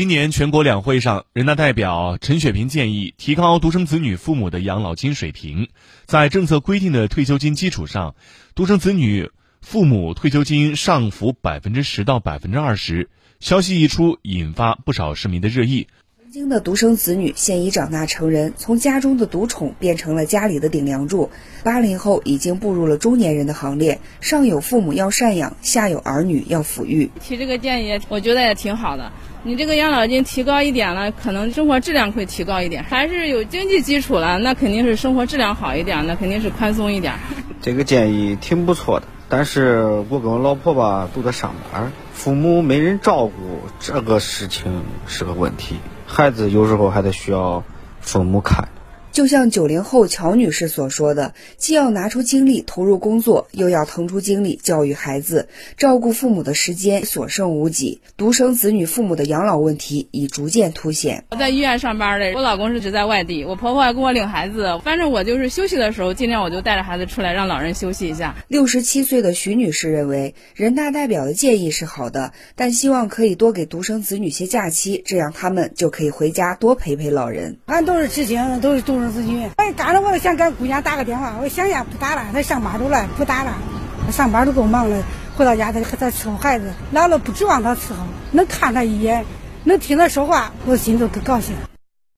今年全国两会上，人大代表陈雪萍建议提高独生子女父母的养老金水平，在政策规定的退休金基础上，独生子女父母退休金上浮百分之十到百分之二十。消息一出，引发不少市民的热议。曾经的独生子女现已长大成人，从家中的独宠变成了家里的顶梁柱。八零后已经步入了中年人的行列，上有父母要赡养，下有儿女要抚育。提这个建议，我觉得也挺好的。你这个养老金提高一点了，可能生活质量会提高一点。还是有经济基础了，那肯定是生活质量好一点，那肯定是宽松一点。这个建议挺不错的，但是我跟我老婆吧都在上班，父母没人照顾，这个事情是个问题。孩子有时候还得需要父母看。就像九零后乔女士所说的，既要拿出精力投入工作，又要腾出精力教育孩子，照顾父母的时间所剩无几。独生子女父母的养老问题已逐渐凸显。我在医院上班的，我老公是只在外地，我婆婆还给我领孩子。反正我就是休息的时候，尽量我就带着孩子出来，让老人休息一下。六十七岁的徐女士认为，人大代表的建议是好的，但希望可以多给独生子女些假期，这样他们就可以回家多陪陪老人。俺都是之前，都是独生子女。哎，干着我都想给姑娘打个电话，我想想不打了，她上班都了不打了，上班都够忙了，回到家再再伺候孩子，老了不指望她伺候，能看她一眼，能听她说话，我心都高兴。